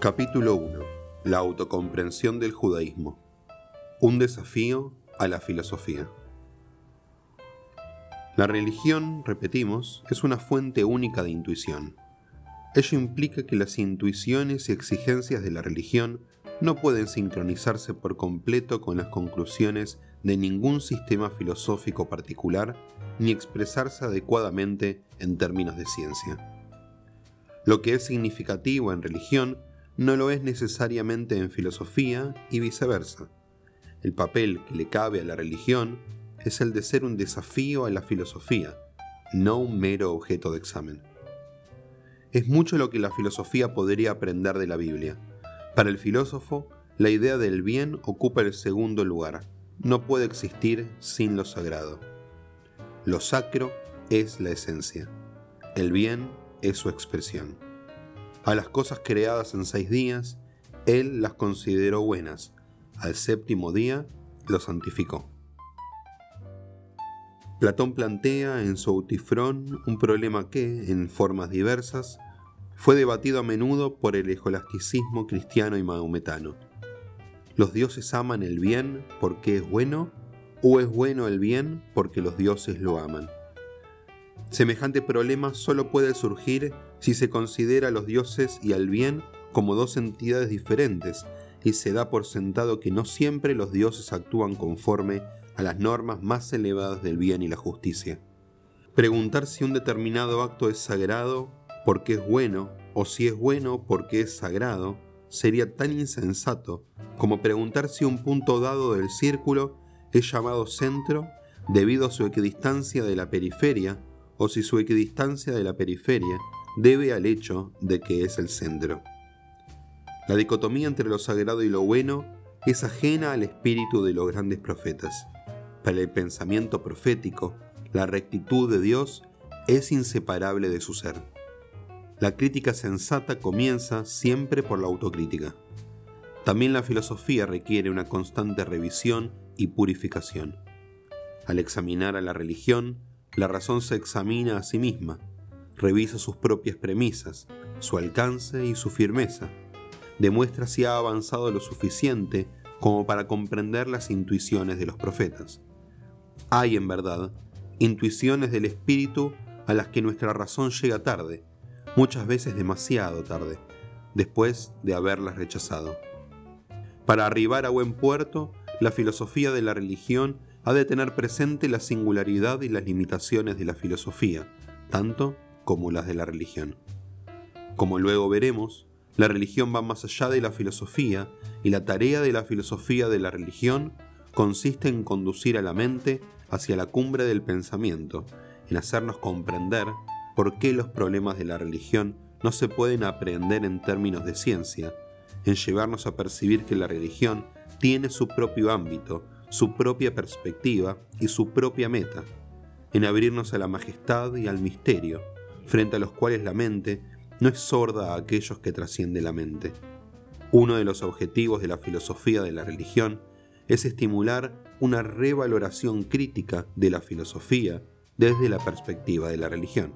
Capítulo 1. La autocomprensión del judaísmo. Un desafío a la filosofía. La religión, repetimos, es una fuente única de intuición. Ello implica que las intuiciones y exigencias de la religión no pueden sincronizarse por completo con las conclusiones de ningún sistema filosófico particular ni expresarse adecuadamente en términos de ciencia. Lo que es significativo en religión no lo es necesariamente en filosofía y viceversa. El papel que le cabe a la religión es el de ser un desafío a la filosofía, no un mero objeto de examen. Es mucho lo que la filosofía podría aprender de la Biblia. Para el filósofo, la idea del bien ocupa el segundo lugar. No puede existir sin lo sagrado. Lo sacro es la esencia. El bien es su expresión. A las cosas creadas en seis días, Él las consideró buenas. Al séptimo día, lo santificó. Platón plantea en su Autifrón un problema que, en formas diversas, fue debatido a menudo por el escolasticismo cristiano y maometano. ¿Los dioses aman el bien porque es bueno o es bueno el bien porque los dioses lo aman? Semejante problema solo puede surgir si se considera a los dioses y al bien como dos entidades diferentes y se da por sentado que no siempre los dioses actúan conforme a las normas más elevadas del bien y la justicia. Preguntar si un determinado acto es sagrado porque es bueno o si es bueno porque es sagrado sería tan insensato como preguntar si un punto dado del círculo es llamado centro debido a su equidistancia de la periferia o si su equidistancia de la periferia debe al hecho de que es el centro. La dicotomía entre lo sagrado y lo bueno es ajena al espíritu de los grandes profetas. Para el pensamiento profético, la rectitud de Dios es inseparable de su ser. La crítica sensata comienza siempre por la autocrítica. También la filosofía requiere una constante revisión y purificación. Al examinar a la religión, la razón se examina a sí misma, revisa sus propias premisas, su alcance y su firmeza, demuestra si ha avanzado lo suficiente como para comprender las intuiciones de los profetas. Hay, en verdad, intuiciones del espíritu a las que nuestra razón llega tarde, muchas veces demasiado tarde, después de haberlas rechazado. Para arribar a buen puerto, la filosofía de la religión ha de tener presente la singularidad y las limitaciones de la filosofía, tanto como las de la religión. Como luego veremos, la religión va más allá de la filosofía y la tarea de la filosofía de la religión consiste en conducir a la mente hacia la cumbre del pensamiento, en hacernos comprender por qué los problemas de la religión no se pueden aprender en términos de ciencia, en llevarnos a percibir que la religión tiene su propio ámbito, su propia perspectiva y su propia meta, en abrirnos a la majestad y al misterio, frente a los cuales la mente no es sorda a aquellos que trasciende la mente. Uno de los objetivos de la filosofía de la religión es estimular una revaloración crítica de la filosofía desde la perspectiva de la religión.